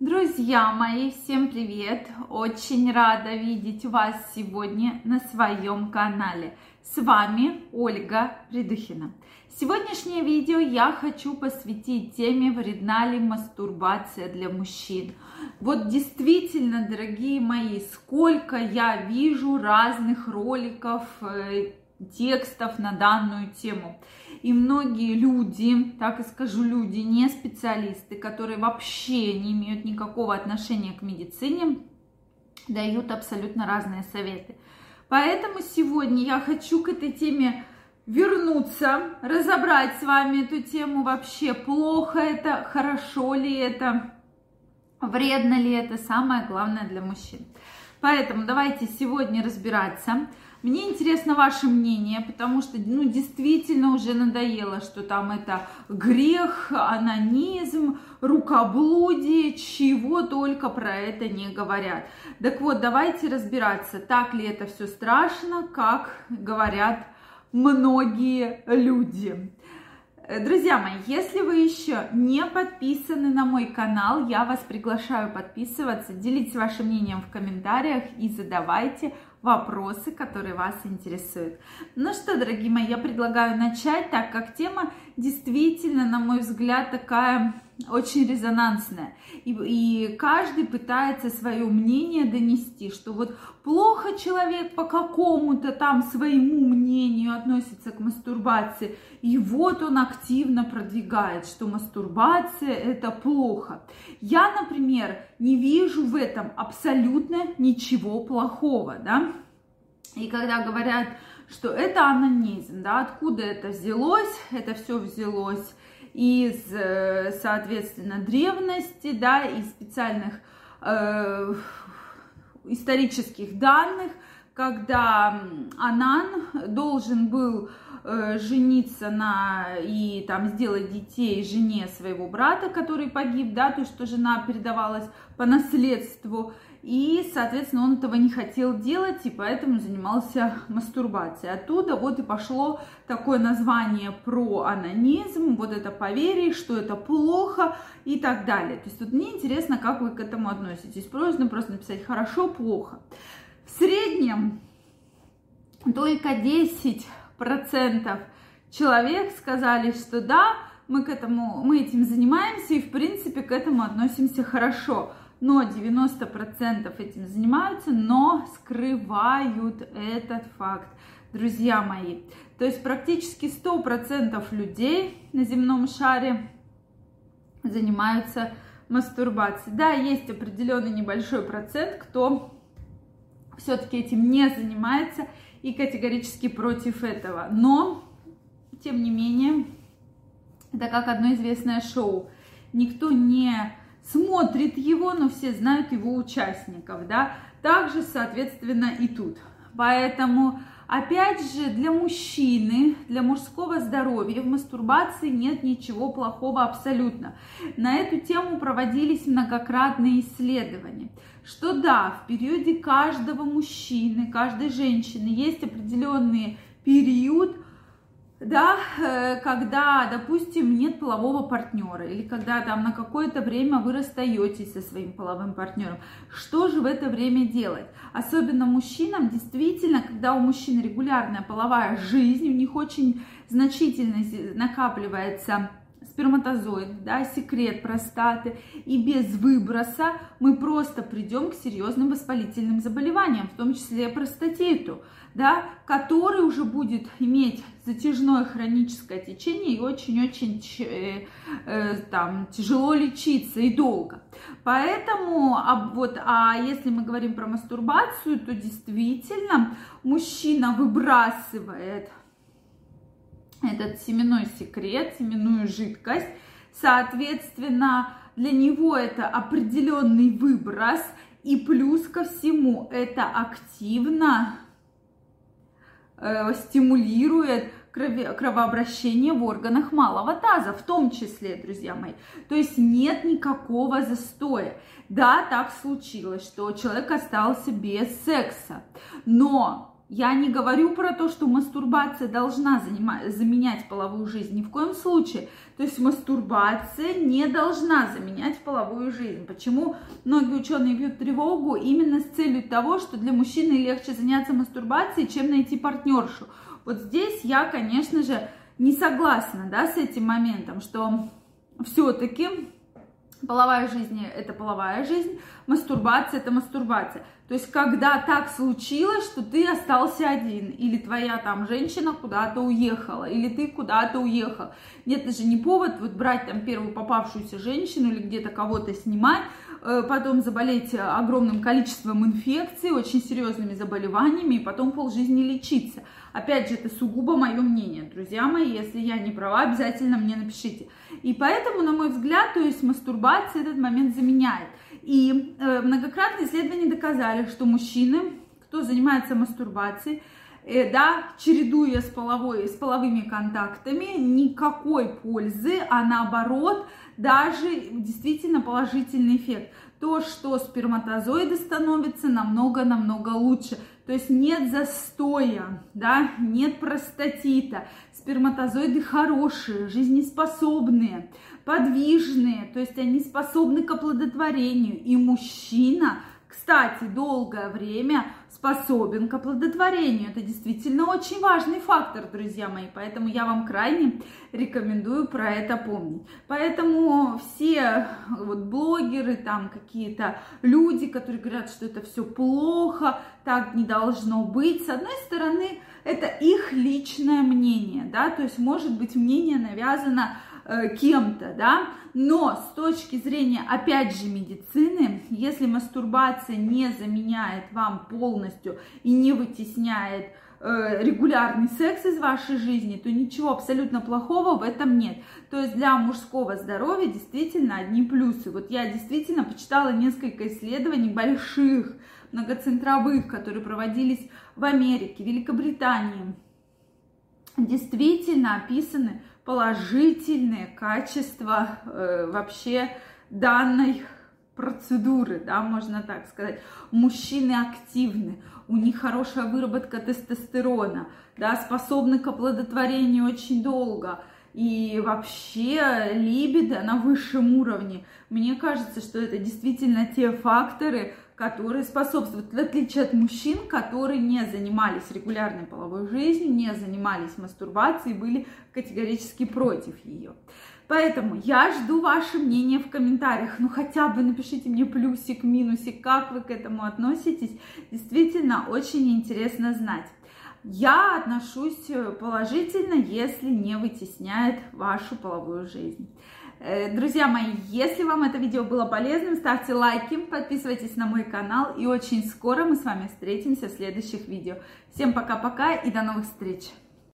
Друзья мои, всем привет! Очень рада видеть вас сегодня на своем канале. С вами Ольга Придухина. Сегодняшнее видео я хочу посвятить теме вредна ли мастурбация для мужчин. Вот действительно, дорогие мои, сколько я вижу разных роликов, э, текстов на данную тему. И многие люди, так и скажу, люди, не специалисты, которые вообще не имеют никакого отношения к медицине, дают абсолютно разные советы. Поэтому сегодня я хочу к этой теме вернуться, разобрать с вами эту тему вообще, плохо это, хорошо ли это, вредно ли это, самое главное для мужчин. Поэтому давайте сегодня разбираться. Мне интересно ваше мнение, потому что, ну, действительно уже надоело, что там это грех, анонизм, рукоблудие, чего только про это не говорят. Так вот, давайте разбираться, так ли это все страшно, как говорят многие люди. Друзья мои, если вы еще не подписаны на мой канал, я вас приглашаю подписываться, делитесь вашим мнением в комментариях и задавайте вопросы, которые вас интересуют. Ну что, дорогие мои, я предлагаю начать, так как тема действительно, на мой взгляд, такая очень резонансная. И, и каждый пытается свое мнение донести, что вот плохо человек по какому-то там своему мнению относится к мастурбации, и вот он активно продвигает, что мастурбация это плохо. Я, например, не вижу в этом абсолютно ничего плохого, да. И когда говорят, что это анонизм, да, откуда это взялось, это все взялось из, э, соответственно, древности, да, из специальных э, исторических данных, когда Анан должен был э, жениться на и там сделать детей жене своего брата, который погиб, да, то, что жена передавалась по наследству, и, соответственно, он этого не хотел делать, и поэтому занимался мастурбацией. Оттуда вот и пошло такое название про анонизм, вот это поверие, что это плохо и так далее. То есть вот мне интересно, как вы к этому относитесь. Просто просто написать хорошо, плохо. В среднем только 10% человек сказали, что да, мы к этому, мы этим занимаемся и в принципе к этому относимся хорошо но 90% этим занимаются, но скрывают этот факт, друзья мои. То есть практически 100% людей на земном шаре занимаются мастурбацией. Да, есть определенный небольшой процент, кто все-таки этим не занимается и категорически против этого. Но, тем не менее, это как одно известное шоу. Никто не смотрит его, но все знают его участников, да. Также, соответственно, и тут. Поэтому, опять же, для мужчины, для мужского здоровья в мастурбации нет ничего плохого абсолютно. На эту тему проводились многократные исследования, что да, в периоде каждого мужчины, каждой женщины есть определенный период, да, э, когда, допустим, нет полового партнера, или когда там на какое-то время вы расстаетесь со своим половым партнером, что же в это время делать? Особенно мужчинам, действительно, когда у мужчин регулярная половая жизнь, у них очень значительно накапливается сперматозоид, да, секрет простаты, и без выброса мы просто придем к серьезным воспалительным заболеваниям, в том числе простатиту, да, который уже будет иметь затяжное хроническое течение и очень-очень э, э, там тяжело лечиться и долго. Поэтому, а, вот, а если мы говорим про мастурбацию, то действительно мужчина выбрасывает этот семенной секрет, семенную жидкость. Соответственно, для него это определенный выброс. И плюс ко всему это активно э, стимулирует кровообращение в органах малого таза, в том числе, друзья мои. То есть нет никакого застоя. Да, так случилось, что человек остался без секса, но Я не говорю про то, что мастурбация должна занимать, заменять половую жизнь, ни в коем случае. То есть мастурбация не должна заменять половую жизнь. Почему многие ученые бьют тревогу именно с целью того, что для мужчины легче заняться мастурбацией, чем найти партнершу. Вот здесь я, конечно же, не согласна да, с этим моментом, что все-таки половая жизнь – это половая жизнь, мастурбация – это мастурбация. То есть, когда так случилось, что ты остался один, или твоя там женщина куда-то уехала, или ты куда-то уехал. Нет, это же не повод вот брать там первую попавшуюся женщину или где-то кого-то снимать, э, потом заболеть огромным количеством инфекций, очень серьезными заболеваниями, и потом полжизни лечиться. Опять же, это сугубо мое мнение, друзья мои, если я не права, обязательно мне напишите. И поэтому, на мой взгляд, то есть мастурбация этот момент заменяет. И э, многократные исследования доказали, что мужчины, кто занимается мастурбацией, э, да, чередуя с, половой, с половыми контактами, никакой пользы, а наоборот, даже действительно положительный эффект. То, что сперматозоиды становятся намного-намного лучше. То есть нет застоя, да, нет простатита. Сперматозоиды хорошие, жизнеспособные, подвижные, то есть они способны к оплодотворению. И мужчина, кстати, долгое время способен к оплодотворению. Это действительно очень важный фактор, друзья мои. Поэтому я вам крайне рекомендую про это помнить. Поэтому все вот блогеры, там какие-то люди, которые говорят, что это все плохо, так не должно быть. С одной стороны, это их личное мнение, да, то есть может быть мнение навязано Э, кем-то, да, но с точки зрения, опять же, медицины, если мастурбация не заменяет вам полностью и не вытесняет э, регулярный секс из вашей жизни, то ничего абсолютно плохого в этом нет. То есть для мужского здоровья действительно одни плюсы. Вот я действительно почитала несколько исследований больших, многоцентровых, которые проводились в Америке, Великобритании. Действительно описаны положительные качества э, вообще данной процедуры, да, можно так сказать. Мужчины активны, у них хорошая выработка тестостерона, да, способны к оплодотворению очень долго. И вообще либидо на высшем уровне. Мне кажется, что это действительно те факторы, которые способствуют, в отличие от мужчин, которые не занимались регулярной половой жизнью, не занимались мастурбацией, были категорически против ее. Поэтому я жду ваше мнение в комментариях. Ну хотя бы напишите мне плюсик, минусик, как вы к этому относитесь. Действительно очень интересно знать. Я отношусь положительно, если не вытесняет вашу половую жизнь. Э, друзья мои, если вам это видео было полезным, ставьте лайки, подписывайтесь на мой канал и очень скоро мы с вами встретимся в следующих видео. Всем пока-пока и до новых встреч!